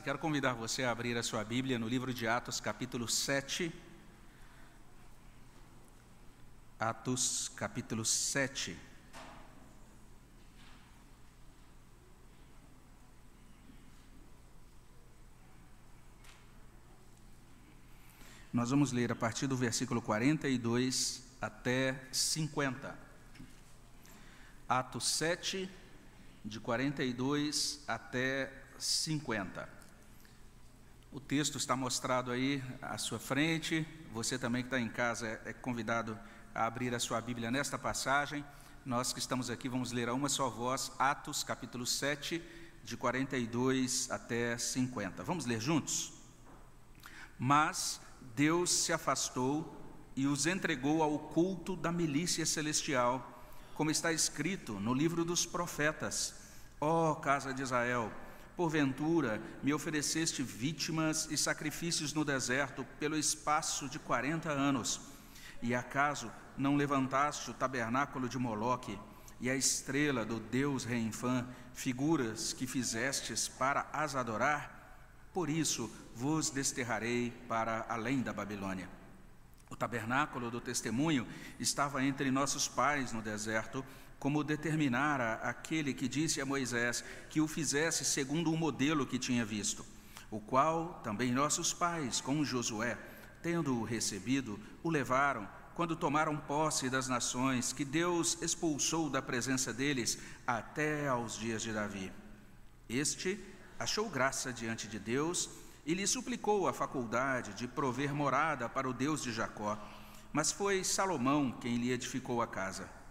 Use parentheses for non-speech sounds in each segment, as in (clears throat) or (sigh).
Quero convidar você a abrir a sua Bíblia no livro de Atos, capítulo 7. Atos, capítulo 7. Nós vamos ler a partir do versículo 42 até 50. Atos 7, de 42 até 50. O texto está mostrado aí à sua frente. Você também que está em casa é, é convidado a abrir a sua Bíblia nesta passagem. Nós que estamos aqui vamos ler a uma só voz, Atos, capítulo 7, de 42 até 50. Vamos ler juntos? Mas Deus se afastou e os entregou ao culto da milícia celestial, como está escrito no livro dos profetas: Ó oh, casa de Israel, Porventura me ofereceste vítimas e sacrifícios no deserto pelo espaço de quarenta anos, e acaso não levantaste o tabernáculo de Moloque e a estrela do Deus Reinfã, figuras que fizestes para as adorar? Por isso vos desterrarei para além da Babilônia. O tabernáculo do testemunho estava entre nossos pais no deserto, como determinara aquele que disse a Moisés que o fizesse segundo o modelo que tinha visto, o qual também nossos pais, com Josué, tendo-o recebido, o levaram quando tomaram posse das nações que Deus expulsou da presença deles até aos dias de Davi. Este achou graça diante de Deus e lhe suplicou a faculdade de prover morada para o Deus de Jacó, mas foi Salomão quem lhe edificou a casa.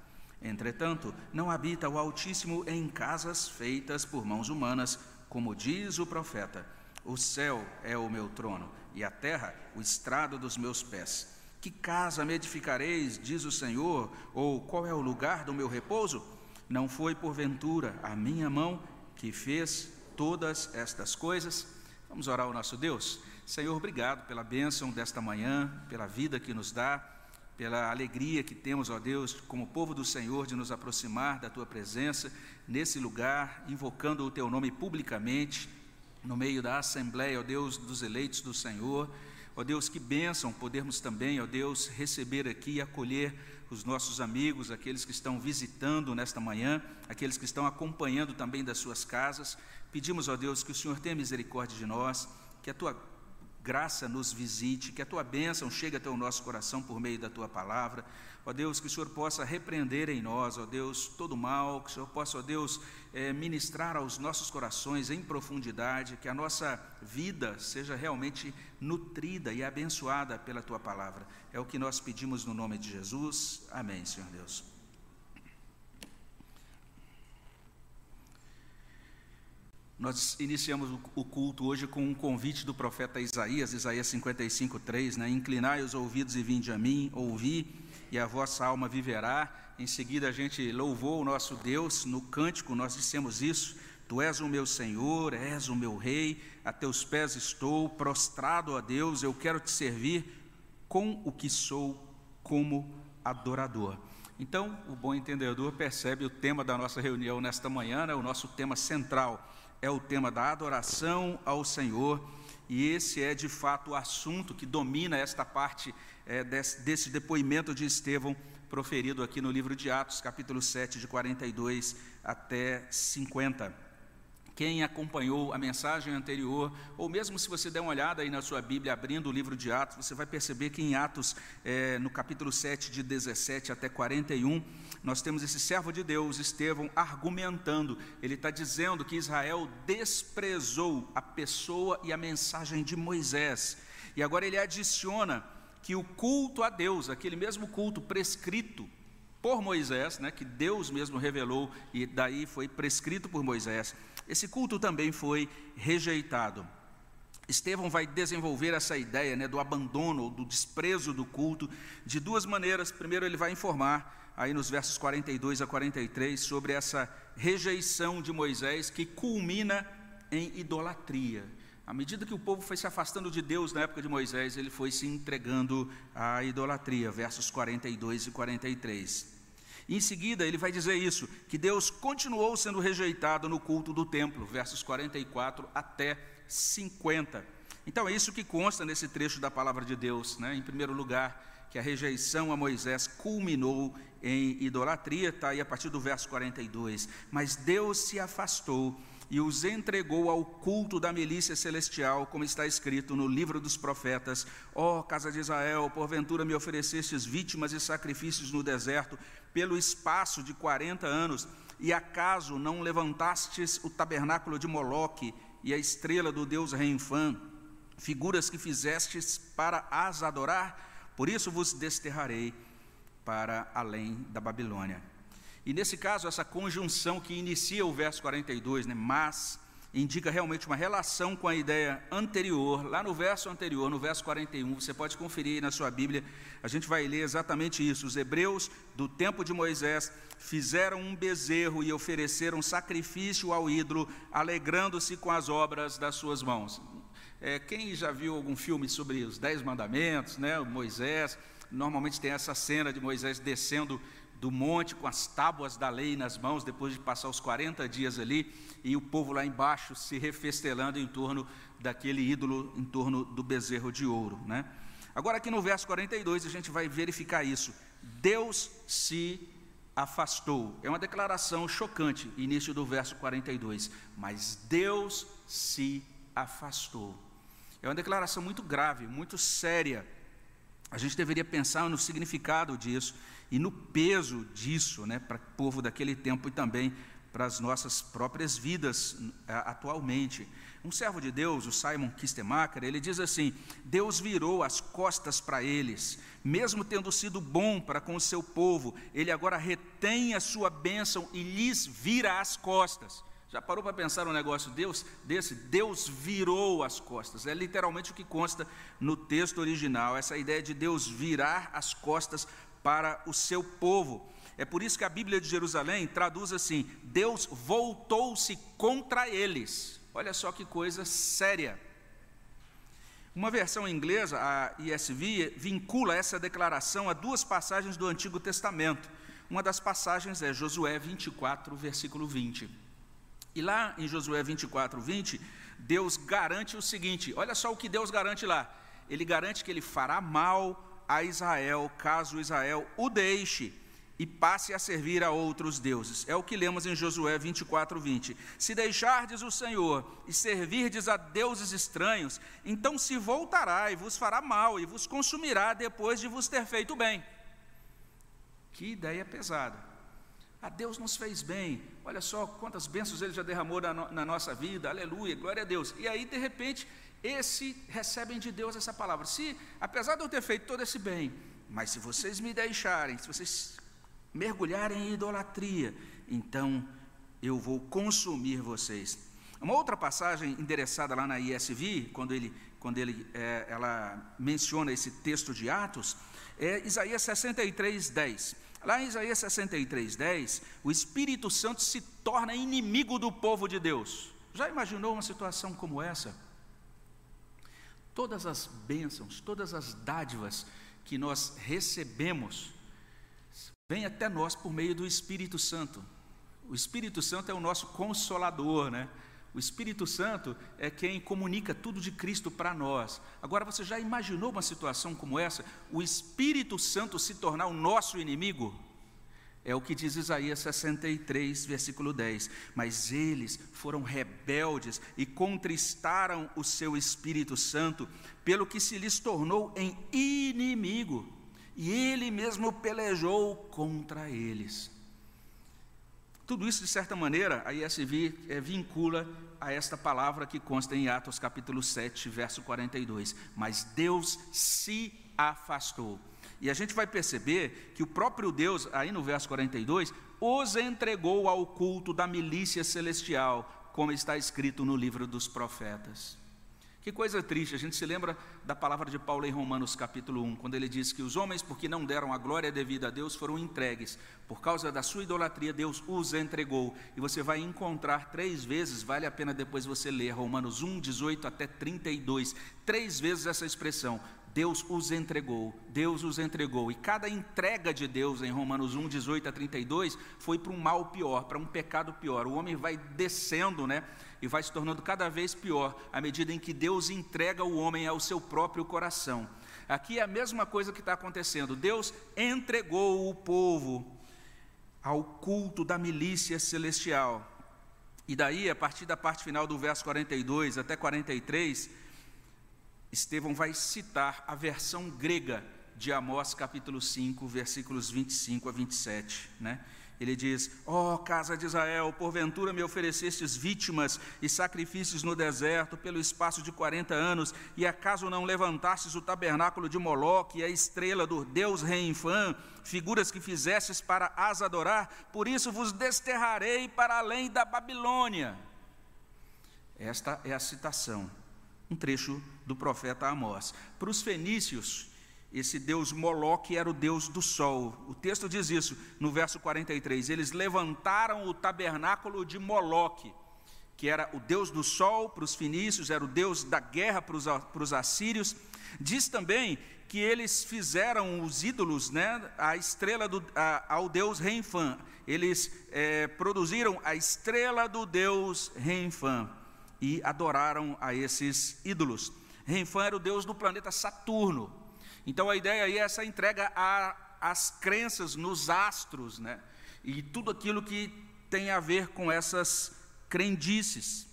Entretanto, não habita o Altíssimo em casas feitas por mãos humanas, como diz o profeta: O céu é o meu trono, e a terra o estrado dos meus pés. Que casa me edificareis, diz o Senhor, ou qual é o lugar do meu repouso? Não foi porventura a minha mão que fez todas estas coisas? Vamos orar ao nosso Deus. Senhor, obrigado pela bênção desta manhã, pela vida que nos dá pela alegria que temos, ó Deus, como povo do Senhor, de nos aproximar da tua presença nesse lugar, invocando o teu nome publicamente, no meio da assembleia, ó Deus, dos eleitos do Senhor. Ó Deus, que bênção podermos também, ó Deus, receber aqui e acolher os nossos amigos, aqueles que estão visitando nesta manhã, aqueles que estão acompanhando também das suas casas. Pedimos, ó Deus, que o Senhor tenha misericórdia de nós, que a tua graça nos visite, que a tua bênção chegue até o nosso coração por meio da tua palavra. Ó Deus, que o Senhor possa repreender em nós, ó Deus, todo mal, que o Senhor possa, ó Deus, é, ministrar aos nossos corações em profundidade, que a nossa vida seja realmente nutrida e abençoada pela tua palavra. É o que nós pedimos no nome de Jesus. Amém, Senhor Deus. Nós iniciamos o culto hoje com um convite do profeta Isaías, Isaías 55, 3, né? Inclinai os ouvidos e vinde a mim, ouvi, e a vossa alma viverá. Em seguida a gente louvou o nosso Deus, no cântico nós dissemos isso, Tu és o meu Senhor, és o meu Rei, a teus pés estou, prostrado a Deus, eu quero te servir com o que sou como adorador. Então, o bom entendedor percebe o tema da nossa reunião nesta manhã, né? o nosso tema central é o tema da adoração ao Senhor, e esse é de fato o assunto que domina esta parte é, desse, desse depoimento de Estevão proferido aqui no livro de Atos, capítulo 7, de 42 até 50. Quem acompanhou a mensagem anterior, ou mesmo se você der uma olhada aí na sua Bíblia, abrindo o livro de Atos, você vai perceber que em Atos, é, no capítulo 7, de 17 até 41, nós temos esse servo de Deus, Estevão, argumentando, ele está dizendo que Israel desprezou a pessoa e a mensagem de Moisés, e agora ele adiciona que o culto a Deus, aquele mesmo culto prescrito por Moisés, né, que Deus mesmo revelou e daí foi prescrito por Moisés, esse culto também foi rejeitado. Estevão vai desenvolver essa ideia né, do abandono, do desprezo do culto, de duas maneiras. Primeiro, ele vai informar, aí nos versos 42 a 43, sobre essa rejeição de Moisés que culmina em idolatria. À medida que o povo foi se afastando de Deus na época de Moisés, ele foi se entregando à idolatria, versos 42 e 43. Em seguida, ele vai dizer isso, que Deus continuou sendo rejeitado no culto do templo, versos 44 até 50. Então é isso que consta nesse trecho da palavra de Deus, né? Em primeiro lugar, que a rejeição a Moisés culminou em idolatria, está aí a partir do verso 42. Mas Deus se afastou e os entregou ao culto da milícia celestial, como está escrito no livro dos profetas: Ó oh, casa de Israel, porventura me oferecestes vítimas e sacrifícios no deserto pelo espaço de quarenta anos, e acaso não levantastes o tabernáculo de Moloque e a estrela do deus Reinfã, figuras que fizestes para as adorar? Por isso vos desterrarei para além da Babilônia. E nesse caso, essa conjunção que inicia o verso 42, né, mas, indica realmente uma relação com a ideia anterior, lá no verso anterior, no verso 41, você pode conferir na sua Bíblia, a gente vai ler exatamente isso. Os hebreus do tempo de Moisés fizeram um bezerro e ofereceram sacrifício ao ídolo, alegrando-se com as obras das suas mãos. É, quem já viu algum filme sobre os Dez Mandamentos, né, Moisés, normalmente tem essa cena de Moisés descendo do monte com as tábuas da lei nas mãos, depois de passar os 40 dias ali, e o povo lá embaixo se refestelando em torno daquele ídolo, em torno do bezerro de ouro. Né? Agora, aqui no verso 42, a gente vai verificar isso. Deus se afastou. É uma declaração chocante, início do verso 42. Mas Deus se afastou. É uma declaração muito grave, muito séria. A gente deveria pensar no significado disso e no peso disso né, para o povo daquele tempo e também para as nossas próprias vidas atualmente. Um servo de Deus, o Simon Kistemacher, ele diz assim: Deus virou as costas para eles, mesmo tendo sido bom para com o seu povo, ele agora retém a sua bênção e lhes vira as costas. Já parou para pensar um negócio Deus, desse? Deus virou as costas. É literalmente o que consta no texto original, essa ideia de Deus virar as costas para o seu povo. É por isso que a Bíblia de Jerusalém traduz assim: Deus voltou-se contra eles. Olha só que coisa séria. Uma versão inglesa, a ESV, vincula essa declaração a duas passagens do Antigo Testamento. Uma das passagens é Josué 24, versículo 20. E lá em Josué 24, 20, Deus garante o seguinte: olha só o que Deus garante lá. Ele garante que ele fará mal a Israel, caso Israel o deixe e passe a servir a outros deuses. É o que lemos em Josué 24, 20. Se deixardes o Senhor e servirdes a deuses estranhos, então se voltará e vos fará mal e vos consumirá depois de vos ter feito bem. Que ideia pesada. A Deus nos fez bem. Olha só quantas bênçãos Ele já derramou na, no, na nossa vida. Aleluia, glória a Deus. E aí, de repente, esse recebem de Deus essa palavra. Se, apesar de eu ter feito todo esse bem, mas se vocês me deixarem, se vocês mergulharem em idolatria, então eu vou consumir vocês. Uma outra passagem endereçada lá na ISV, quando, ele, quando ele, é, ela menciona esse texto de Atos, é Isaías 63, 10. Lá em Isaías 63, 10, o Espírito Santo se torna inimigo do povo de Deus. Já imaginou uma situação como essa? Todas as bênçãos, todas as dádivas que nós recebemos, vêm até nós por meio do Espírito Santo. O Espírito Santo é o nosso consolador, né? O Espírito Santo é quem comunica tudo de Cristo para nós. Agora, você já imaginou uma situação como essa? O Espírito Santo se tornar o nosso inimigo? É o que diz Isaías 63, versículo 10. Mas eles foram rebeldes e contristaram o seu Espírito Santo, pelo que se lhes tornou em inimigo, e ele mesmo pelejou contra eles. Tudo isso, de certa maneira, a ISV é, vincula a esta palavra que consta em Atos capítulo 7, verso 42. Mas Deus se afastou e a gente vai perceber que o próprio Deus, aí no verso 42, os entregou ao culto da milícia celestial, como está escrito no livro dos profetas. Que coisa triste, a gente se lembra da palavra de Paulo em Romanos capítulo 1, quando ele diz que os homens, porque não deram a glória devida a Deus, foram entregues. Por causa da sua idolatria, Deus os entregou. E você vai encontrar três vezes, vale a pena depois você ler Romanos 1, 18 até 32, três vezes essa expressão: Deus os entregou, Deus os entregou. E cada entrega de Deus em Romanos 1, 18 a 32 foi para um mal pior, para um pecado pior. O homem vai descendo, né? E vai se tornando cada vez pior à medida em que Deus entrega o homem ao seu próprio coração. Aqui é a mesma coisa que está acontecendo. Deus entregou o povo ao culto da milícia celestial. E daí, a partir da parte final do verso 42 até 43, Estevão vai citar a versão grega de Amós capítulo 5, versículos 25 a 27, né? Ele diz: Ó oh, casa de Israel, porventura me oferecestes vítimas e sacrifícios no deserto pelo espaço de quarenta anos, e acaso não levantastes o tabernáculo de Moloque e a estrela do Deus Reinfã, figuras que fizestes para as adorar? Por isso vos desterrarei para além da Babilônia. Esta é a citação, um trecho do profeta Amós. Para os fenícios, esse deus Moloque era o deus do sol. O texto diz isso no verso 43. Eles levantaram o tabernáculo de Moloque, que era o deus do sol para os fenícios, era o deus da guerra para os, assírios. Diz também que eles fizeram os ídolos, né, a estrela do, a, ao deus Renfã. Eles é, produziram a estrela do deus Renfã e adoraram a esses ídolos. Renfã era o deus do planeta Saturno. Então a ideia aí é essa entrega às crenças nos astros, né? E tudo aquilo que tem a ver com essas crendices.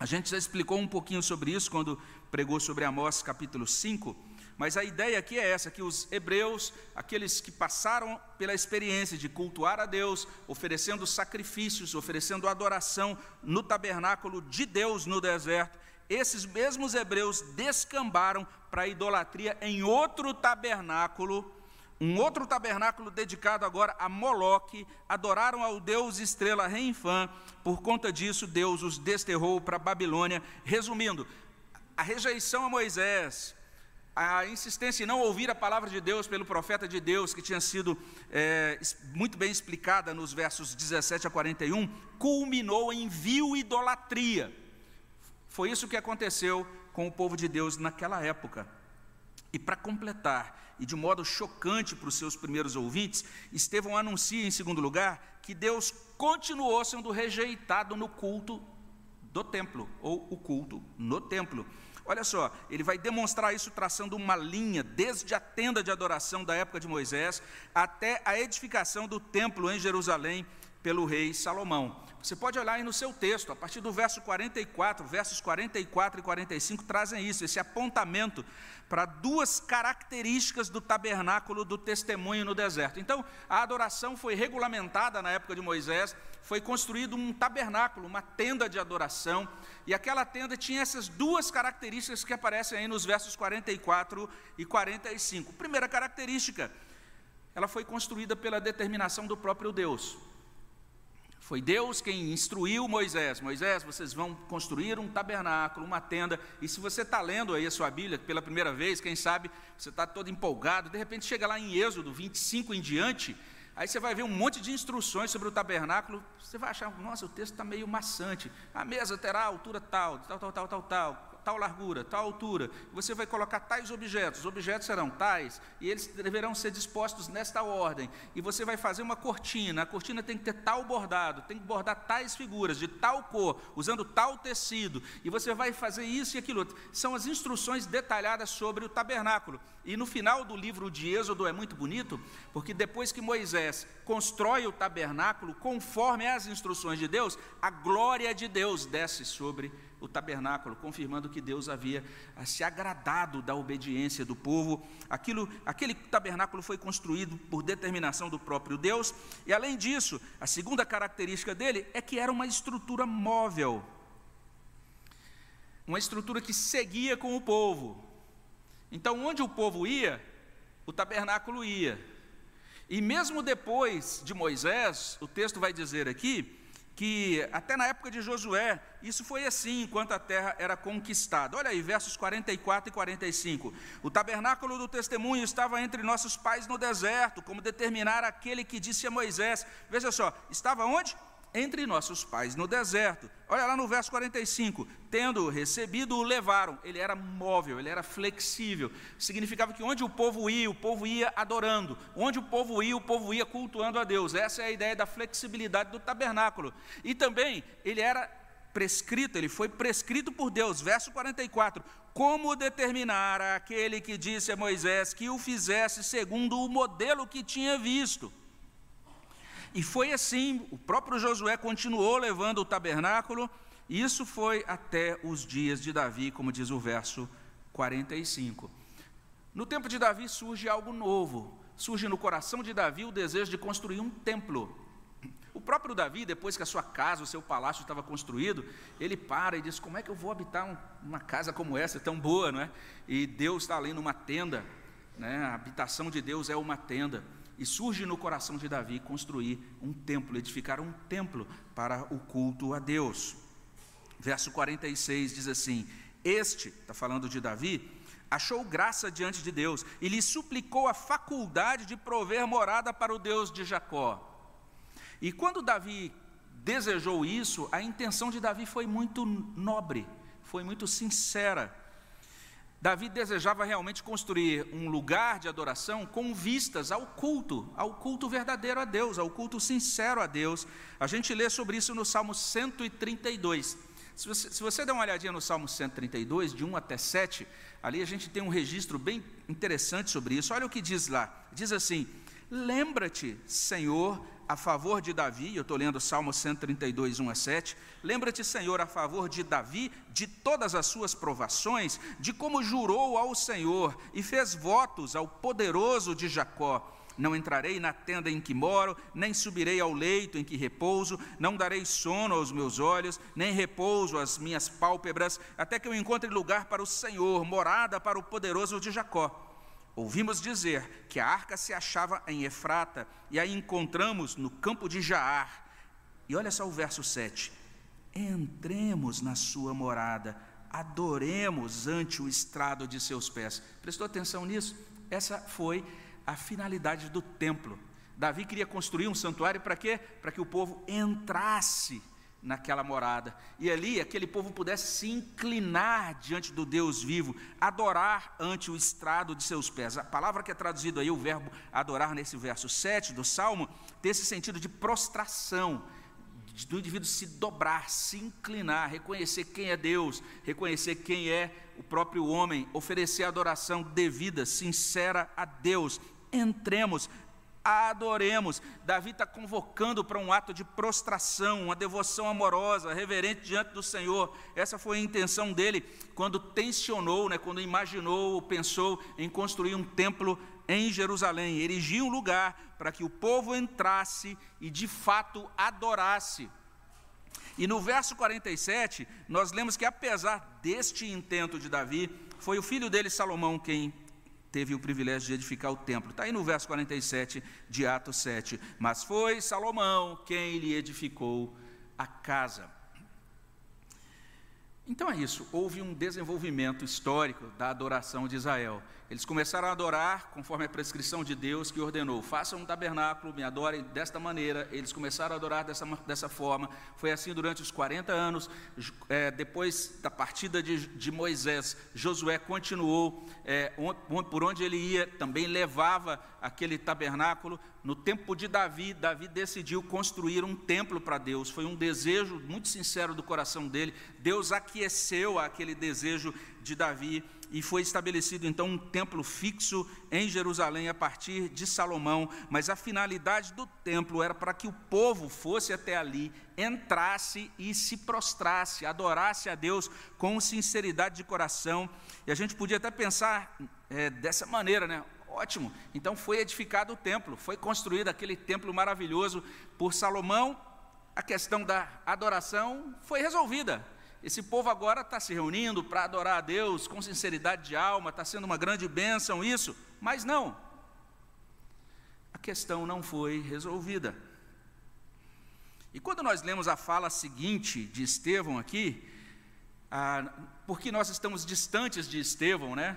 A gente já explicou um pouquinho sobre isso quando pregou sobre Amós capítulo 5, mas a ideia aqui é essa: que os hebreus, aqueles que passaram pela experiência de cultuar a Deus, oferecendo sacrifícios, oferecendo adoração no tabernáculo de Deus no deserto, esses mesmos hebreus descambaram para a idolatria em outro tabernáculo, um outro tabernáculo dedicado agora a Moloque, adoraram ao deus estrela Reinfã, por conta disso Deus os desterrou para a Babilônia. Resumindo, a rejeição a Moisés, a insistência em não ouvir a palavra de Deus pelo profeta de Deus, que tinha sido é, muito bem explicada nos versos 17 a 41, culminou em vil idolatria. Foi isso que aconteceu com o povo de Deus naquela época. E para completar, e de modo chocante para os seus primeiros ouvintes, Estevão anuncia, em segundo lugar, que Deus continuou sendo rejeitado no culto do templo, ou o culto no templo. Olha só, ele vai demonstrar isso traçando uma linha desde a tenda de adoração da época de Moisés até a edificação do templo em Jerusalém pelo rei Salomão. Você pode olhar aí no seu texto, a partir do verso 44, versos 44 e 45 trazem isso, esse apontamento para duas características do tabernáculo do testemunho no deserto. Então, a adoração foi regulamentada na época de Moisés, foi construído um tabernáculo, uma tenda de adoração, e aquela tenda tinha essas duas características que aparecem aí nos versos 44 e 45. Primeira característica, ela foi construída pela determinação do próprio Deus. Foi Deus quem instruiu Moisés: Moisés, vocês vão construir um tabernáculo, uma tenda. E se você está lendo aí a sua Bíblia pela primeira vez, quem sabe você está todo empolgado, de repente chega lá em Êxodo 25 em diante, aí você vai ver um monte de instruções sobre o tabernáculo. Você vai achar, nossa, o texto está meio maçante. A mesa terá altura tal, tal, tal, tal, tal, tal tal largura, tal altura. Você vai colocar tais objetos. Os objetos serão tais e eles deverão ser dispostos nesta ordem. E você vai fazer uma cortina. A cortina tem que ter tal bordado, tem que bordar tais figuras de tal cor, usando tal tecido. E você vai fazer isso e aquilo. São as instruções detalhadas sobre o tabernáculo. E no final do livro de Êxodo é muito bonito, porque depois que Moisés constrói o tabernáculo conforme as instruções de Deus, a glória de Deus desce sobre o tabernáculo, confirmando que Deus havia ah, se agradado da obediência do povo. Aquilo, aquele tabernáculo foi construído por determinação do próprio Deus, e além disso, a segunda característica dele é que era uma estrutura móvel. Uma estrutura que seguia com o povo. Então, onde o povo ia, o tabernáculo ia. E mesmo depois de Moisés, o texto vai dizer aqui, que até na época de Josué, isso foi assim enquanto a terra era conquistada. Olha aí, versos 44 e 45. O tabernáculo do testemunho estava entre nossos pais no deserto, como determinar aquele que disse a Moisés. Veja só, estava onde? Entre nossos pais no deserto. Olha lá no verso 45: tendo recebido, o levaram. Ele era móvel, ele era flexível. Significava que onde o povo ia, o povo ia adorando. Onde o povo ia, o povo ia cultuando a Deus. Essa é a ideia da flexibilidade do tabernáculo. E também ele era prescrito, ele foi prescrito por Deus. Verso 44: Como determinar aquele que disse a Moisés que o fizesse segundo o modelo que tinha visto? E foi assim, o próprio Josué continuou levando o tabernáculo, e isso foi até os dias de Davi, como diz o verso 45. No tempo de Davi surge algo novo, surge no coração de Davi o desejo de construir um templo. O próprio Davi, depois que a sua casa, o seu palácio estava construído, ele para e diz: Como é que eu vou habitar uma casa como essa, tão boa, não é? E Deus está ali numa tenda, né? a habitação de Deus é uma tenda. E surge no coração de Davi construir um templo, edificar um templo para o culto a Deus. Verso 46 diz assim: Este, está falando de Davi, achou graça diante de Deus e lhe suplicou a faculdade de prover morada para o Deus de Jacó. E quando Davi desejou isso, a intenção de Davi foi muito nobre, foi muito sincera. Davi desejava realmente construir um lugar de adoração com vistas ao culto, ao culto verdadeiro a Deus, ao culto sincero a Deus. A gente lê sobre isso no Salmo 132. Se você, se você der uma olhadinha no Salmo 132, de 1 até 7, ali a gente tem um registro bem interessante sobre isso. Olha o que diz lá: diz assim: Lembra-te, Senhor, a favor de Davi, eu estou lendo Salmo 132, 1 a 7. Lembra-te, Senhor, a favor de Davi, de todas as suas provações, de como jurou ao Senhor e fez votos ao poderoso de Jacó. Não entrarei na tenda em que moro, nem subirei ao leito em que repouso, não darei sono aos meus olhos, nem repouso às minhas pálpebras, até que eu encontre lugar para o Senhor, morada para o poderoso de Jacó. Ouvimos dizer que a arca se achava em Efrata, e aí encontramos no campo de Jaar. E olha só o verso 7. Entremos na sua morada, adoremos ante o estrado de seus pés. Prestou atenção nisso? Essa foi a finalidade do templo. Davi queria construir um santuário para quê? Para que o povo entrasse naquela morada. E ali aquele povo pudesse se inclinar diante do Deus vivo, adorar ante o estrado de seus pés. A palavra que é traduzida aí, o verbo adorar nesse verso 7 do Salmo, tem esse sentido de prostração, do indivíduo se dobrar, se inclinar, reconhecer quem é Deus, reconhecer quem é o próprio homem, oferecer adoração devida, sincera a Deus. Entremos adoremos. Davi está convocando para um ato de prostração, uma devoção amorosa, reverente diante do Senhor. Essa foi a intenção dele quando tensionou, né, quando imaginou ou pensou em construir um templo em Jerusalém, erigir um lugar para que o povo entrasse e de fato adorasse. E no verso 47, nós lemos que apesar deste intento de Davi, foi o filho dele Salomão quem teve o privilégio de edificar o templo. Está aí no verso 47 de Atos 7. Mas foi Salomão quem lhe edificou a casa. Então é isso, houve um desenvolvimento histórico da adoração de Israel. Eles começaram a adorar conforme a prescrição de Deus que ordenou: façam um tabernáculo, me adorem desta maneira. Eles começaram a adorar dessa, dessa forma. Foi assim durante os 40 anos. É, depois da partida de, de Moisés, Josué continuou é, por onde ele ia, também levava aquele tabernáculo. No tempo de Davi, Davi decidiu construir um templo para Deus. Foi um desejo muito sincero do coração dele. Deus aqueceu aquele desejo de Davi e foi estabelecido então um templo fixo em Jerusalém a partir de Salomão, mas a finalidade do templo era para que o povo fosse até ali, entrasse e se prostrasse, adorasse a Deus com sinceridade de coração. E a gente podia até pensar é, dessa maneira, né? Ótimo, então foi edificado o templo, foi construído aquele templo maravilhoso por Salomão, a questão da adoração foi resolvida. Esse povo agora está se reunindo para adorar a Deus com sinceridade de alma, está sendo uma grande bênção isso, mas não. A questão não foi resolvida. E quando nós lemos a fala seguinte de Estevão aqui, ah, porque nós estamos distantes de Estevão, né?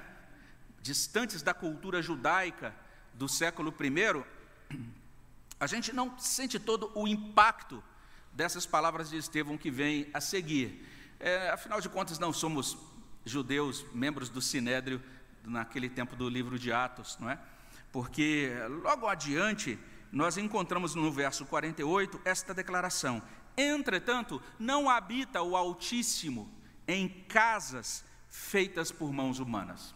Distantes da cultura judaica do século I, (clears throat) a gente não sente todo o impacto dessas palavras de Estevão que vem a seguir. É, afinal de contas, não somos judeus, membros do Sinédrio, naquele tempo do livro de Atos, não é? Porque logo adiante, nós encontramos no verso 48 esta declaração: Entretanto, não habita o Altíssimo em casas feitas por mãos humanas.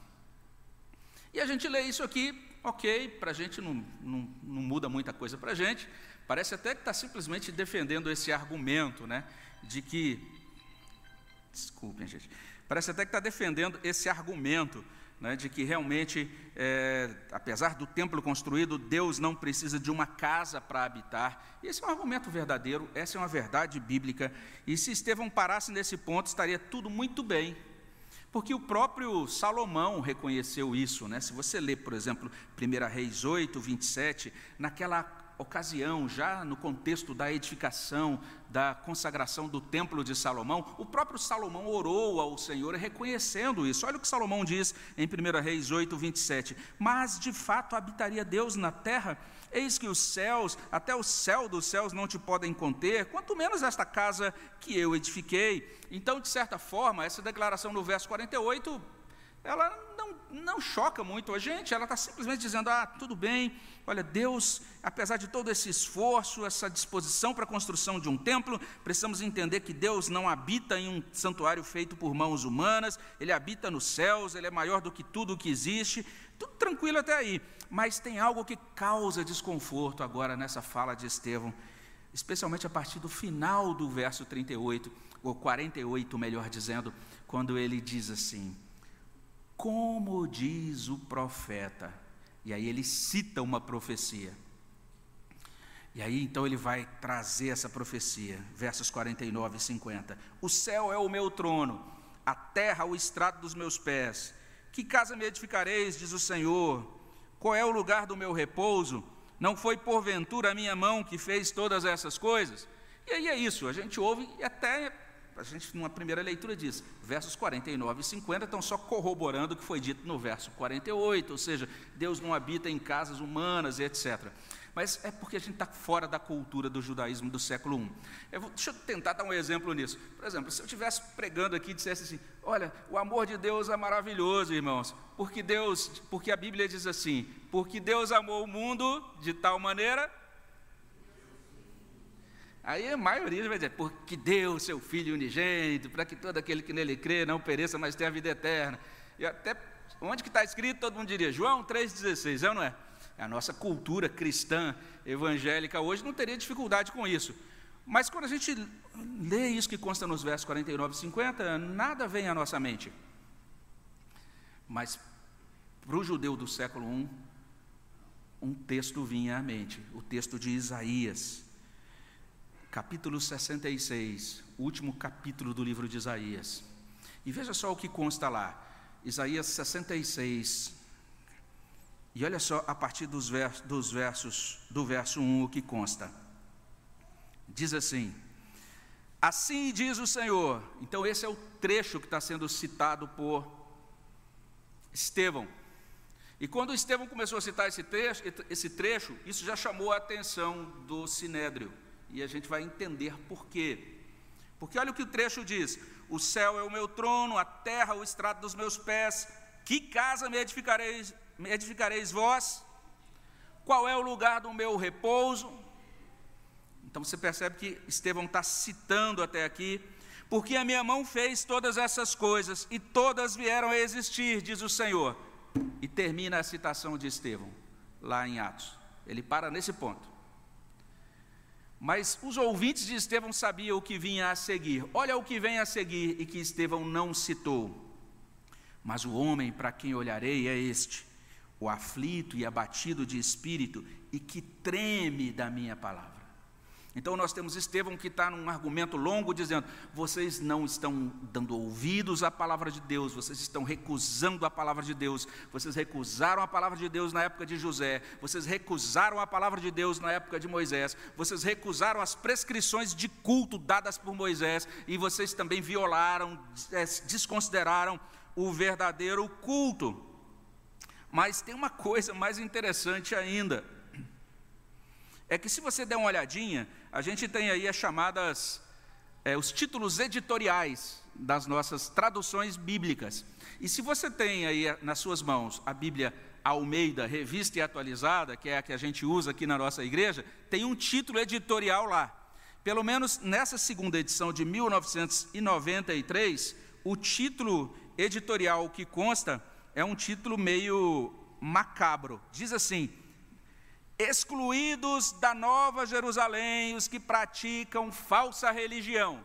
E a gente lê isso aqui, ok, para a gente não, não, não, muda muita coisa para a gente, parece até que está simplesmente defendendo esse argumento, né, de que, desculpem gente, parece até que está defendendo esse argumento né, de que realmente, é, apesar do templo construído, Deus não precisa de uma casa para habitar. Esse é um argumento verdadeiro, essa é uma verdade bíblica. E se Estevão parasse nesse ponto, estaria tudo muito bem. Porque o próprio Salomão reconheceu isso. Né? Se você ler, por exemplo, 1 Reis 8, 27, naquela ocasião, já no contexto da edificação, da consagração do templo de Salomão, o próprio Salomão orou ao Senhor reconhecendo isso. Olha o que Salomão diz em 1 Reis 8, 27. Mas de fato habitaria Deus na terra? Eis que os céus, até o céu dos céus não te podem conter, quanto menos esta casa que eu edifiquei. Então, de certa forma, essa declaração no verso 48 ela não, não choca muito a gente, ela está simplesmente dizendo: ah, tudo bem, olha, Deus, apesar de todo esse esforço, essa disposição para a construção de um templo, precisamos entender que Deus não habita em um santuário feito por mãos humanas, Ele habita nos céus, Ele é maior do que tudo o que existe, tudo tranquilo até aí, mas tem algo que causa desconforto agora nessa fala de Estevão, especialmente a partir do final do verso 38, ou 48, melhor dizendo, quando ele diz assim como diz o profeta. E aí ele cita uma profecia. E aí então ele vai trazer essa profecia, versos 49 e 50. O céu é o meu trono, a terra o estrado dos meus pés. Que casa me edificareis, diz o Senhor? Qual é o lugar do meu repouso? Não foi porventura a minha mão que fez todas essas coisas? E aí é isso, a gente ouve e até a gente, numa primeira leitura, diz: versos 49 e 50 estão só corroborando o que foi dito no verso 48, ou seja, Deus não habita em casas humanas e etc. Mas é porque a gente está fora da cultura do judaísmo do século I. Eu vou, deixa eu tentar dar um exemplo nisso. Por exemplo, se eu estivesse pregando aqui e dissesse assim: olha, o amor de Deus é maravilhoso, irmãos, porque Deus, porque a Bíblia diz assim: porque Deus amou o mundo de tal maneira Aí a maioria vai dizer, porque deu seu Filho unigênito, para que todo aquele que nele crê não pereça, mas tenha a vida eterna. E até, onde que está escrito, todo mundo diria, João 3,16, é ou não é? A nossa cultura cristã, evangélica hoje não teria dificuldade com isso. Mas quando a gente lê isso que consta nos versos 49 e 50, nada vem à nossa mente. Mas para o judeu do século I, um texto vinha à mente, o texto de Isaías capítulo 66, último capítulo do livro de Isaías. E veja só o que consta lá. Isaías 66. E olha só a partir dos, dos versos do verso 1 o que consta. Diz assim: Assim diz o Senhor. Então esse é o trecho que está sendo citado por Estevão. E quando Estevão começou a citar esse trecho, esse trecho, isso já chamou a atenção do Sinédrio e a gente vai entender por quê. Porque olha o que o trecho diz: O céu é o meu trono, a terra o estrado dos meus pés. Que casa me edificareis, me edificareis vós? Qual é o lugar do meu repouso? Então você percebe que Estevão está citando até aqui, porque a minha mão fez todas essas coisas e todas vieram a existir, diz o Senhor. E termina a citação de Estevão, lá em Atos. Ele para nesse ponto. Mas os ouvintes de Estevão sabiam o que vinha a seguir. Olha o que vem a seguir e que Estevão não citou. Mas o homem para quem olharei é este, o aflito e abatido de espírito e que treme da minha palavra. Então nós temos Estevão que está num argumento longo dizendo: vocês não estão dando ouvidos à palavra de Deus, vocês estão recusando a palavra de Deus, vocês recusaram a palavra de Deus na época de José, vocês recusaram a palavra de Deus na época de Moisés, vocês recusaram as prescrições de culto dadas por Moisés e vocês também violaram, desconsideraram o verdadeiro culto. Mas tem uma coisa mais interessante ainda. É que se você der uma olhadinha, a gente tem aí as chamadas, é, os títulos editoriais das nossas traduções bíblicas. E se você tem aí nas suas mãos a Bíblia Almeida, revista e atualizada, que é a que a gente usa aqui na nossa igreja, tem um título editorial lá. Pelo menos nessa segunda edição de 1993, o título editorial que consta é um título meio macabro. Diz assim: Excluídos da Nova Jerusalém os que praticam falsa religião.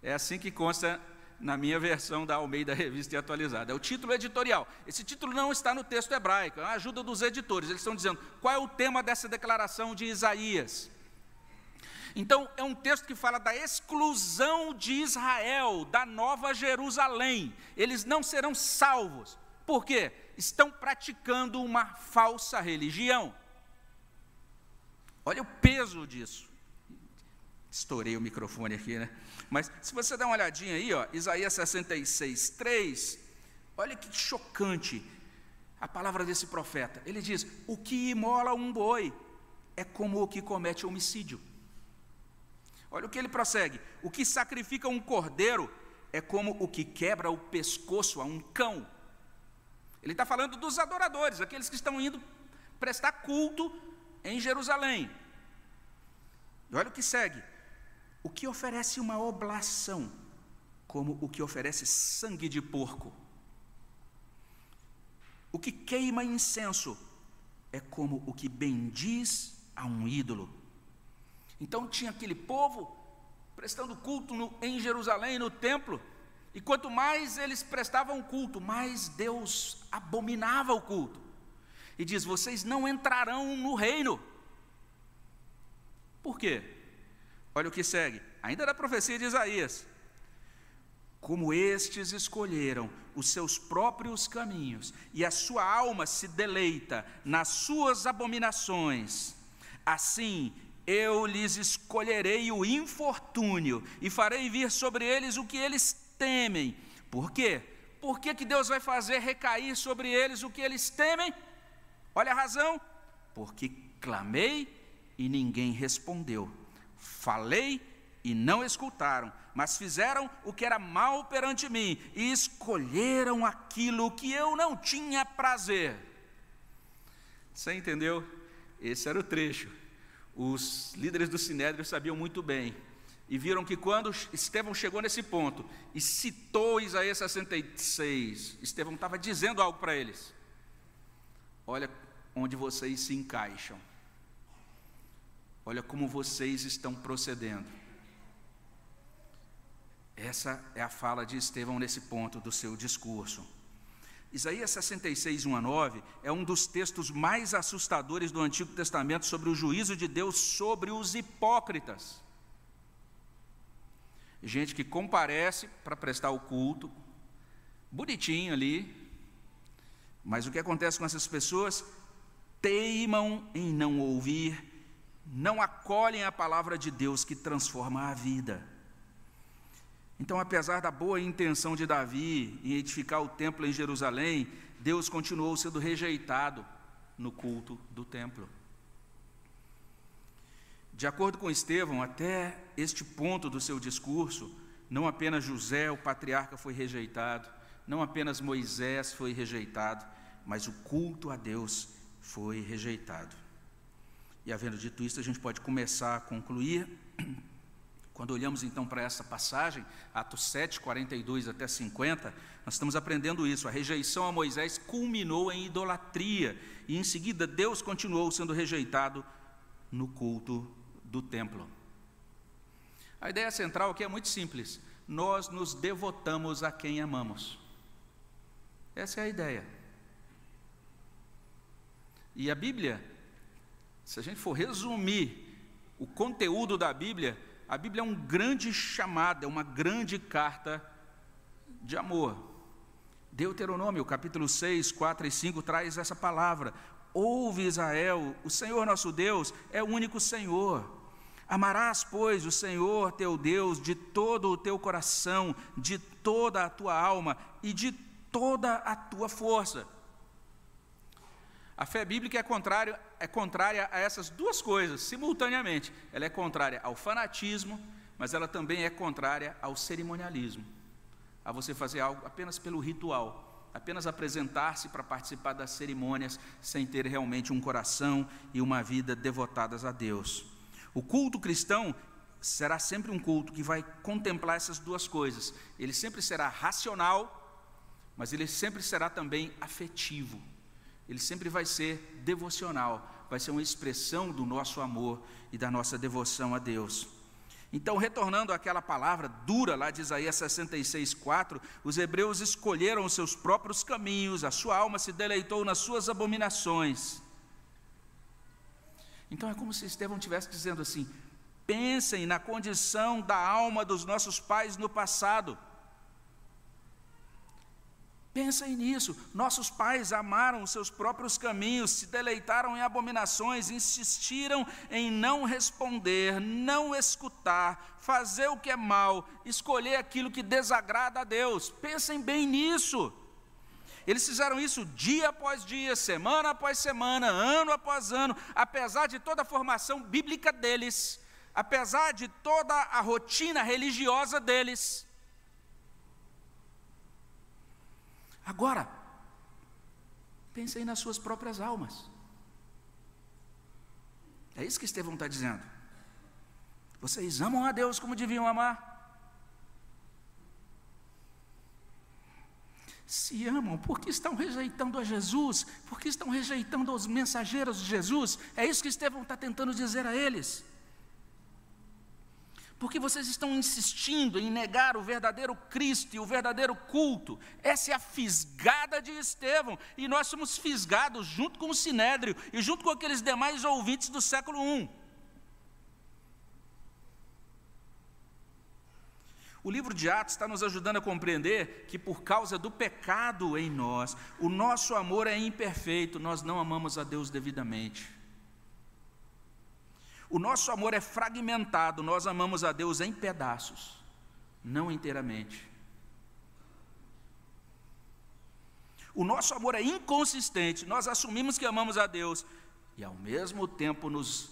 É assim que consta na minha versão da Almeida Revista e Atualizada. É o título editorial. Esse título não está no texto hebraico, é a ajuda dos editores. Eles estão dizendo qual é o tema dessa declaração de Isaías. Então, é um texto que fala da exclusão de Israel, da Nova Jerusalém. Eles não serão salvos. Por quê? Estão praticando uma falsa religião. Olha o peso disso. Estourei o microfone aqui, né? Mas se você der uma olhadinha aí, ó, Isaías 66, 3, olha que chocante a palavra desse profeta. Ele diz: O que imola um boi é como o que comete homicídio. Olha o que ele prossegue: O que sacrifica um cordeiro é como o que quebra o pescoço a um cão. Ele está falando dos adoradores, aqueles que estão indo prestar culto em Jerusalém. E olha o que segue: o que oferece uma oblação, como o que oferece sangue de porco. O que queima incenso é como o que bendiz a um ídolo. Então tinha aquele povo prestando culto no, em Jerusalém, no templo, e quanto mais eles prestavam culto, mais Deus abominava o culto. E diz: Vocês não entrarão no reino. Por quê? Olha o que segue, ainda da profecia de Isaías. Como estes escolheram os seus próprios caminhos, e a sua alma se deleita nas suas abominações, assim eu lhes escolherei o infortúnio e farei vir sobre eles o que eles temem. Por quê? Por que, que Deus vai fazer recair sobre eles o que eles temem? Olha a razão: porque clamei e ninguém respondeu Falei e não escutaram, mas fizeram o que era mal perante mim e escolheram aquilo que eu não tinha prazer. Você entendeu? Esse era o trecho. Os líderes do Sinédrio sabiam muito bem e viram que quando Estevão chegou nesse ponto e citou Isaías 66, Estevão estava dizendo algo para eles. Olha onde vocês se encaixam. Olha como vocês estão procedendo. Essa é a fala de Estevão nesse ponto do seu discurso. Isaías 66, 1 a 9 é um dos textos mais assustadores do Antigo Testamento sobre o juízo de Deus sobre os hipócritas. Gente que comparece para prestar o culto, bonitinho ali, mas o que acontece com essas pessoas? Teimam em não ouvir não acolhem a palavra de Deus que transforma a vida. Então, apesar da boa intenção de Davi em edificar o templo em Jerusalém, Deus continuou sendo rejeitado no culto do templo. De acordo com Estevão, até este ponto do seu discurso, não apenas José, o patriarca, foi rejeitado, não apenas Moisés foi rejeitado, mas o culto a Deus foi rejeitado. E havendo dito isso, a gente pode começar a concluir. (clears throat) Quando olhamos então para essa passagem, Atos 7, 42 até 50, nós estamos aprendendo isso. A rejeição a Moisés culminou em idolatria, e em seguida Deus continuou sendo rejeitado no culto do templo. A ideia central aqui é muito simples: nós nos devotamos a quem amamos. Essa é a ideia. E a Bíblia se a gente for resumir o conteúdo da Bíblia, a Bíblia é um grande chamado, é uma grande carta de amor. Deuteronômio, capítulo 6, 4 e 5, traz essa palavra. Ouve Israel, o Senhor nosso Deus é o único Senhor. Amarás, pois, o Senhor teu Deus de todo o teu coração, de toda a tua alma e de toda a tua força. A fé bíblica é contrária, é contrária a essas duas coisas, simultaneamente. Ela é contrária ao fanatismo, mas ela também é contrária ao cerimonialismo. A você fazer algo apenas pelo ritual, apenas apresentar-se para participar das cerimônias, sem ter realmente um coração e uma vida devotadas a Deus. O culto cristão será sempre um culto que vai contemplar essas duas coisas. Ele sempre será racional, mas ele sempre será também afetivo. Ele sempre vai ser devocional, vai ser uma expressão do nosso amor e da nossa devoção a Deus. Então, retornando àquela palavra dura lá de Isaías 66:4, os hebreus escolheram os seus próprios caminhos, a sua alma se deleitou nas suas abominações. Então é como se Estevão estivesse dizendo assim: pensem na condição da alma dos nossos pais no passado. Pensem nisso. Nossos pais amaram os seus próprios caminhos, se deleitaram em abominações, insistiram em não responder, não escutar, fazer o que é mal, escolher aquilo que desagrada a Deus. Pensem bem nisso. Eles fizeram isso dia após dia, semana após semana, ano após ano, apesar de toda a formação bíblica deles, apesar de toda a rotina religiosa deles. Agora, pensem nas suas próprias almas. É isso que Estevão está dizendo. Vocês amam a Deus como deviam amar? Se amam, porque estão rejeitando a Jesus? Porque estão rejeitando os mensageiros de Jesus? É isso que Estevão está tentando dizer a eles porque vocês estão insistindo em negar o verdadeiro Cristo e o verdadeiro culto. Essa é a fisgada de Estevão, e nós somos fisgados junto com o Sinédrio e junto com aqueles demais ouvintes do século I. O livro de Atos está nos ajudando a compreender que, por causa do pecado em nós, o nosso amor é imperfeito, nós não amamos a Deus devidamente. O nosso amor é fragmentado, nós amamos a Deus em pedaços, não inteiramente. O nosso amor é inconsistente, nós assumimos que amamos a Deus e ao mesmo tempo nos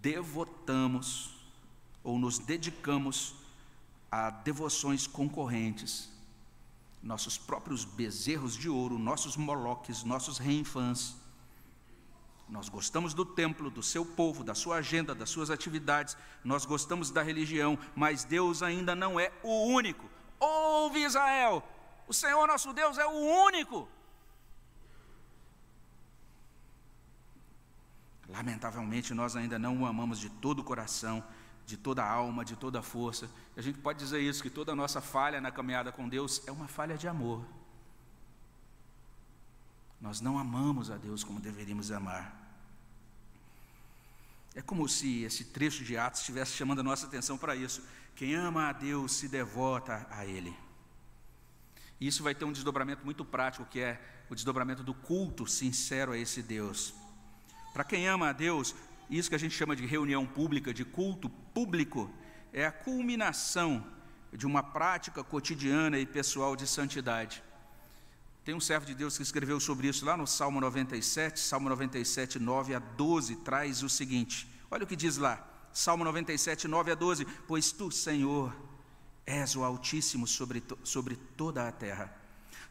devotamos ou nos dedicamos a devoções concorrentes, nossos próprios bezerros de ouro, nossos moloques, nossos reinfãs. Nós gostamos do templo, do seu povo, da sua agenda, das suas atividades, nós gostamos da religião, mas Deus ainda não é o único. Ouve Israel, o Senhor nosso Deus é o único. Lamentavelmente, nós ainda não o amamos de todo o coração, de toda a alma, de toda a força. A gente pode dizer isso, que toda a nossa falha na caminhada com Deus é uma falha de amor. Nós não amamos a Deus como deveríamos amar. É como se esse trecho de Atos estivesse chamando a nossa atenção para isso. Quem ama a Deus se devota a Ele. E isso vai ter um desdobramento muito prático, que é o desdobramento do culto sincero a esse Deus. Para quem ama a Deus, isso que a gente chama de reunião pública, de culto público, é a culminação de uma prática cotidiana e pessoal de santidade. Tem um servo de Deus que escreveu sobre isso lá no Salmo 97, Salmo 97, 9 a 12, traz o seguinte: olha o que diz lá, Salmo 97, 9 a 12: Pois tu, Senhor, és o Altíssimo sobre, sobre toda a terra,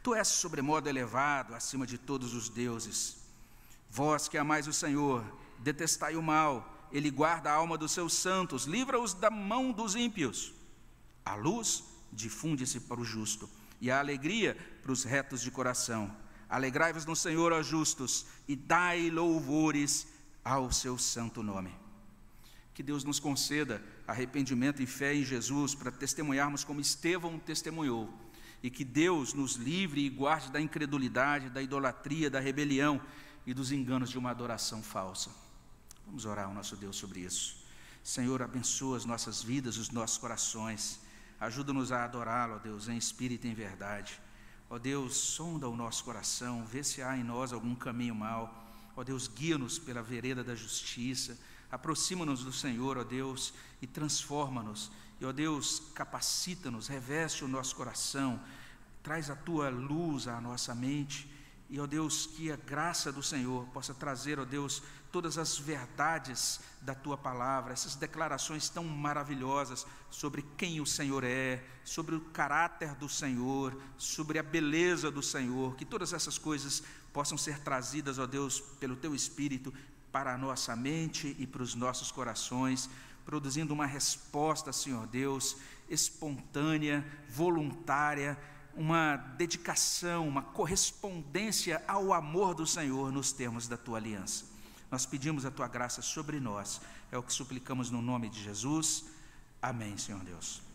tu és sobremodo elevado acima de todos os deuses. Vós que amais o Senhor, detestai o mal, ele guarda a alma dos seus santos, livra-os da mão dos ímpios. A luz difunde-se para o justo e a alegria para os retos de coração. Alegrai-vos no Senhor, ó justos, e dai louvores ao seu santo nome. Que Deus nos conceda arrependimento e fé em Jesus para testemunharmos como Estevão testemunhou. E que Deus nos livre e guarde da incredulidade, da idolatria, da rebelião e dos enganos de uma adoração falsa. Vamos orar ao nosso Deus sobre isso. Senhor, abençoa as nossas vidas, os nossos corações. Ajuda-nos a adorá-lo, ó Deus, em espírito e em verdade. Ó Deus, sonda o nosso coração, vê se há em nós algum caminho mau. Ó Deus, guia-nos pela vereda da justiça. Aproxima-nos do Senhor, ó Deus, e transforma-nos. E, ó Deus, capacita-nos, reveste o nosso coração, traz a tua luz à nossa mente E, ó Deus, que a graça do Senhor possa trazer, ó Deus, todas as verdades da tua palavra, essas declarações tão maravilhosas sobre quem o Senhor é, sobre o caráter do Senhor, sobre a beleza do Senhor, que todas essas coisas possam ser trazidas, ó Deus, pelo teu Espírito para a nossa mente e para os nossos corações, produzindo uma resposta, Senhor Deus, espontânea, voluntária, uma dedicação, uma correspondência ao amor do Senhor nos termos da tua aliança. Nós pedimos a tua graça sobre nós, é o que suplicamos no nome de Jesus. Amém, Senhor Deus.